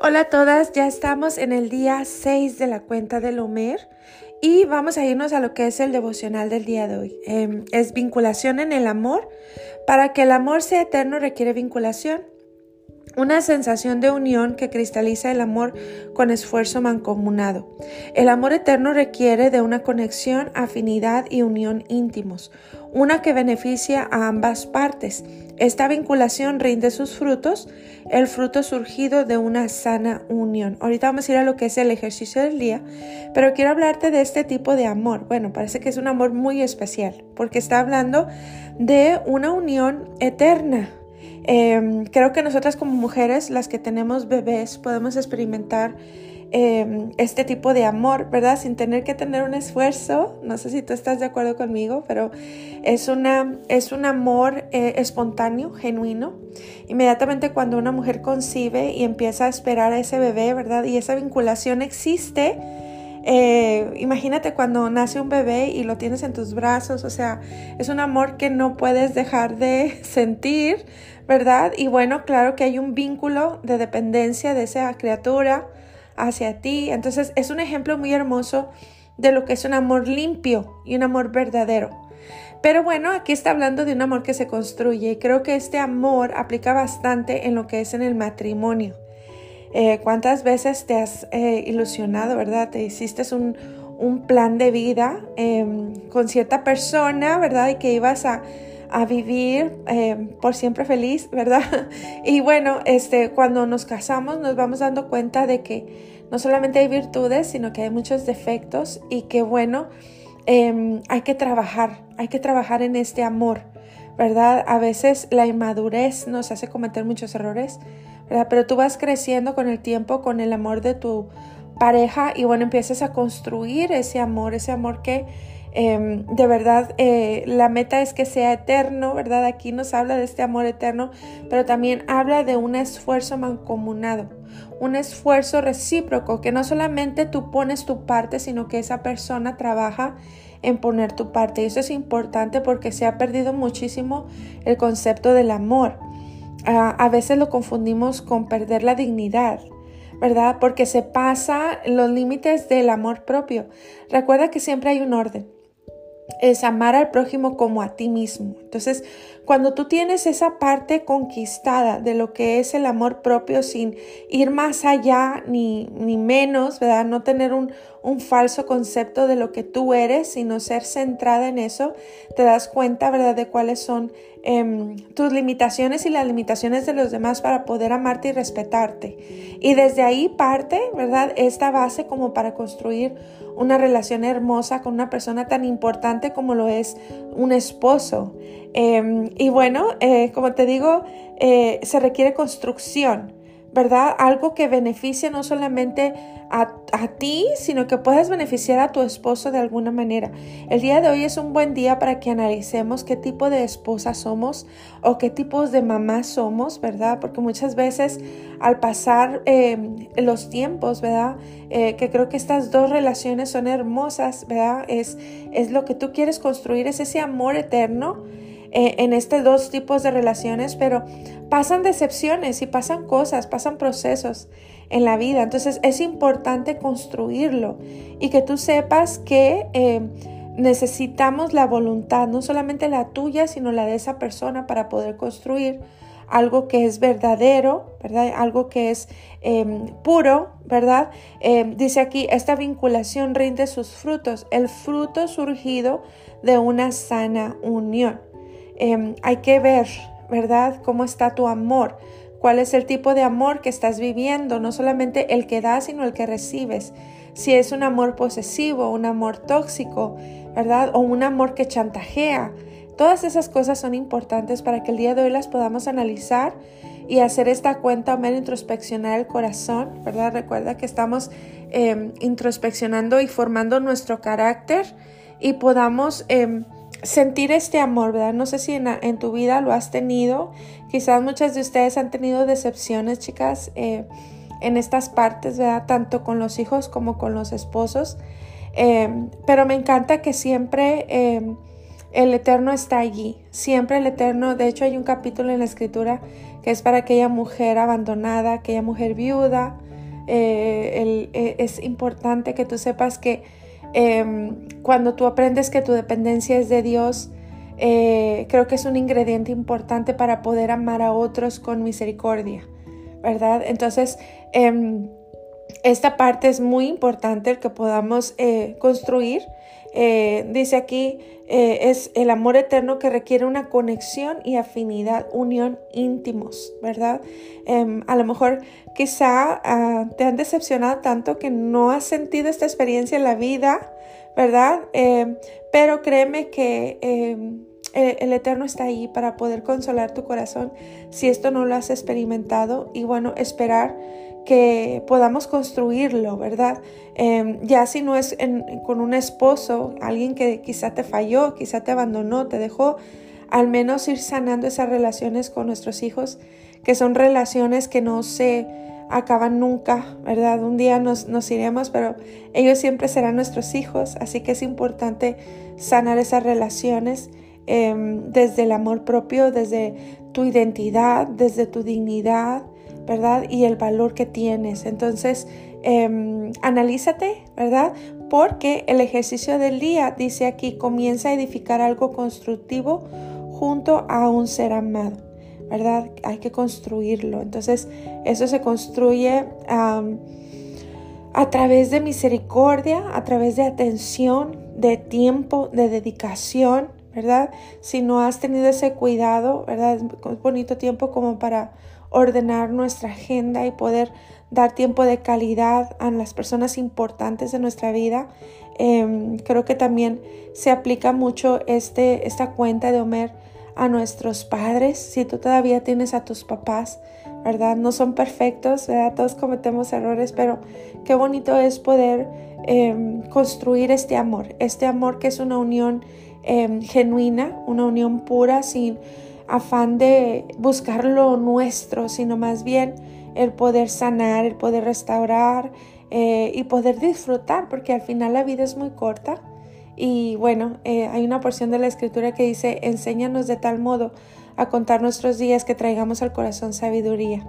Hola a todas, ya estamos en el día 6 de la cuenta del Homer y vamos a irnos a lo que es el devocional del día de hoy. Em, es vinculación en el amor. Para que el amor sea eterno requiere vinculación. Una sensación de unión que cristaliza el amor con esfuerzo mancomunado. El amor eterno requiere de una conexión, afinidad y unión íntimos, una que beneficia a ambas partes. Esta vinculación rinde sus frutos, el fruto surgido de una sana unión. Ahorita vamos a ir a lo que es el ejercicio del día, pero quiero hablarte de este tipo de amor. Bueno, parece que es un amor muy especial, porque está hablando de una unión eterna Em, creo que nosotras como mujeres, las que tenemos bebés, podemos experimentar em, este tipo de amor, ¿verdad? Sin tener que tener un esfuerzo. No sé si tú estás de acuerdo conmigo, pero es, una, es un amor eh, espontáneo, genuino. Inmediatamente cuando una mujer concibe y empieza a esperar a ese bebé, ¿verdad? Y esa vinculación existe eh, imagínate cuando nace un bebé y lo tienes en tus brazos, o sea, es un amor que no puedes dejar de sentir, ¿verdad? Y bueno, claro que hay un vínculo de dependencia de esa criatura hacia ti. Entonces es un ejemplo muy hermoso de lo que es un amor limpio y un amor verdadero. Pero bueno, aquí está hablando de un amor que se construye y creo que este amor aplica bastante en lo que es en el matrimonio. Eh, ¿Cuántas veces te has eh, ilusionado, verdad? Te hiciste un, plan de vida em, con cierta persona, ¿verdad? Y que ibas a, vivir em, por siempre feliz, ¿verdad? Y bueno, este, cuando nos casamos nos vamos dando cuenta de que no solamente hay virtudes, sino que hay muchos defectos y que bueno, em, hay que trabajar, hay que trabajar en este amor, ¿verdad? A veces la inmadurez nos hace cometer muchos errores pero tú vas creciendo con el tiempo, con el amor de tu pareja y bueno, empiezas a construir ese amor, ese amor que em, de verdad eh, la meta es que sea eterno, ¿verdad? Aquí nos habla de este amor eterno, pero también habla de un esfuerzo mancomunado, un esfuerzo recíproco, que no solamente tú pones tu parte, sino que esa persona trabaja en poner tu parte. Y eso es importante porque se ha perdido muchísimo el concepto del amor a veces lo confundimos con perder la dignidad, ¿verdad? Porque se pasa los límites del amor propio. Recuerda que siempre hay un orden. Es amar al prójimo como a ti mismo. Entonces, cuando tú tienes esa parte conquistada de lo que es el amor propio sin ir más allá ni, ni menos, ¿verdad? No tener un, un falso concepto de lo que tú eres, sino ser centrada en eso, te das cuenta, ¿verdad?, de cuáles son em, tus limitaciones y las limitaciones de los demás para poder amarte y respetarte. Y desde ahí parte, ¿verdad?, esta base como para construir una relación hermosa con una persona tan importante como lo es un esposo. Em, y bueno, eh, como te digo, eh, se requiere construcción, ¿verdad? Algo que beneficie no solamente a, a, ti, sino que puedas beneficiar a tu esposo de alguna manera. El día de hoy es un buen día para que analicemos qué tipo de esposa somos o qué tipos de mamá somos, ¿verdad? Porque muchas veces al pasar em, los tiempos, ¿verdad? Eh, que creo que estas dos relaciones son hermosas, ¿verdad? Es, es lo que tú quieres construir, es ese amor eterno eh, en estos dos tipos de relaciones, pero pasan decepciones y pasan cosas, pasan procesos en la vida. Entonces es importante construirlo y que tú sepas que eh, necesitamos la voluntad, no solamente la tuya, sino la de esa persona para poder construir algo que es verdadero, ¿verdad? Algo que es em, puro, ¿verdad? Em, dice aquí, esta vinculación rinde sus frutos, el fruto surgido de una sana unión. Em, hay que ver, ¿verdad? ¿Cómo está tu amor? ¿Cuál es el tipo de amor que estás viviendo? No solamente el que das, sino el que recibes. Si es un amor posesivo, un amor tóxico, ¿verdad? O un amor que chantajea. Todas esas cosas son importantes para que el día de hoy las podamos analizar y hacer esta cuenta, Omer, introspeccionar el corazón, ¿verdad? Recuerda que estamos em, introspeccionando y formando nuestro carácter y podamos em, sentir este amor, ¿verdad? No sé si en, tu vida lo has tenido, quizás muchas de ustedes han tenido decepciones, chicas, eh, en estas partes, ¿verdad? Tanto con los hijos como con los esposos, em, pero me encanta que siempre el Eterno está allí, siempre el Eterno, de hecho hay un capítulo en la escritura que es para aquella mujer abandonada, aquella mujer viuda. Eh, eh, es importante que tú sepas que em, cuando tú aprendes que tu dependencia es de Dios, eh, creo que es un ingrediente importante para poder amar a otros con misericordia, ¿verdad? Entonces, em, esta parte es muy importante el que podamos construir eh, dice aquí, eh, es el amor eterno que requiere una conexión y afinidad, unión íntimos, ¿verdad? Em, a lo mejor quizá ah, te han decepcionado tanto que no has sentido esta experiencia en la vida, ¿verdad? Em, pero créeme que em, e, el Eterno está ahí para poder consolar tu corazón si esto no lo has experimentado y bueno, esperar que podamos construirlo, ¿verdad? Em, ya si no es con un esposo, alguien que quizá te falló, quizá te abandonó, te dejó, al menos ir sanando esas relaciones con nuestros hijos, que son relaciones que no se acaban nunca, ¿verdad? Un día nos, nos iremos, pero ellos siempre serán nuestros hijos, así que es importante sanar esas relaciones em, desde el amor propio, desde tu identidad, desde tu dignidad, ¿verdad? Y el valor que tienes. Entonces, em, analízate, ¿verdad? Porque el ejercicio del día, dice aquí, comienza a edificar algo constructivo junto a un ser amado, ¿verdad? Hay que construirlo. Entonces, eso se construye a través de misericordia, a través de atención, de tiempo, de dedicación, ¿verdad? Si no has tenido ese cuidado, ¿verdad? Es bonito tiempo como para ordenar nuestra agenda y poder dar tiempo de calidad a las personas importantes de nuestra vida. Em, creo que también se aplica mucho este, esta cuenta de Homer a nuestros padres. Si tú todavía tienes a tus papás, ¿verdad? No son perfectos, ¿verdad? Todos cometemos errores, pero qué bonito es poder em, construir este amor, este amor que es una unión em, genuina, una unión pura, sin afán de buscar lo nuestro, sino más bien el poder sanar, el poder restaurar eh, y poder disfrutar, porque al final la vida es muy corta. Y bueno, eh, hay una porción de la escritura que dice, enséñanos de tal modo a contar nuestros días que traigamos al corazón sabiduría.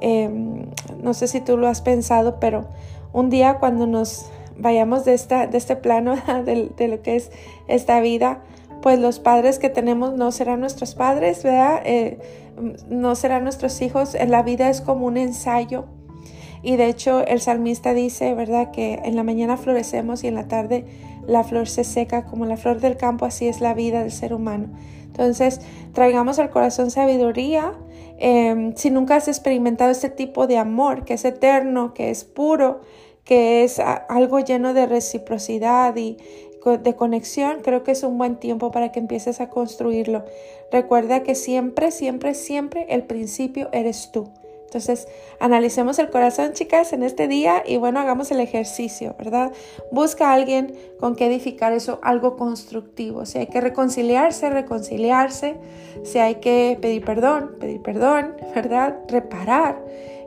Em, no sé si tú lo has pensado, pero un día cuando nos vayamos de, esta, de este plano, de, de lo que es esta vida, pues los padres que tenemos no serán nuestros padres, ¿verdad? Eh, no serán nuestros hijos. La vida es como un ensayo. Y de hecho el salmista dice, ¿verdad? Que en la mañana florecemos y en la tarde la flor se seca como la flor del campo, así es la vida del ser humano. Entonces, traigamos al corazón sabiduría. Em, si nunca has experimentado este tipo de amor, que es eterno, que es puro, que es algo lleno de reciprocidad y, de conexión, creo que es un buen tiempo para que empieces a construirlo. Recuerda que siempre, siempre, siempre el principio eres tú. Entonces, analicemos el corazón, chicas, en este día y bueno, hagamos el ejercicio, ¿verdad? Busca alguien con que edificar eso, algo constructivo. Si hay que reconciliarse, reconciliarse. Si hay que pedir perdón, pedir perdón, ¿verdad? Reparar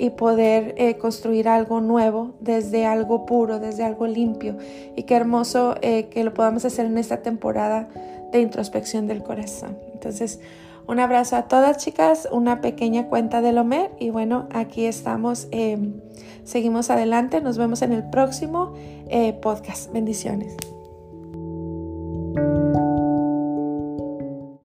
y poder eh, construir algo nuevo desde algo puro, desde algo limpio. Y qué hermoso eh, que lo podamos hacer en esta temporada de introspección del corazón. Entonces, un abrazo a todas chicas, una pequeña cuenta del Homer y bueno, aquí estamos, em, seguimos adelante, nos vemos en el próximo eh, podcast. Bendiciones.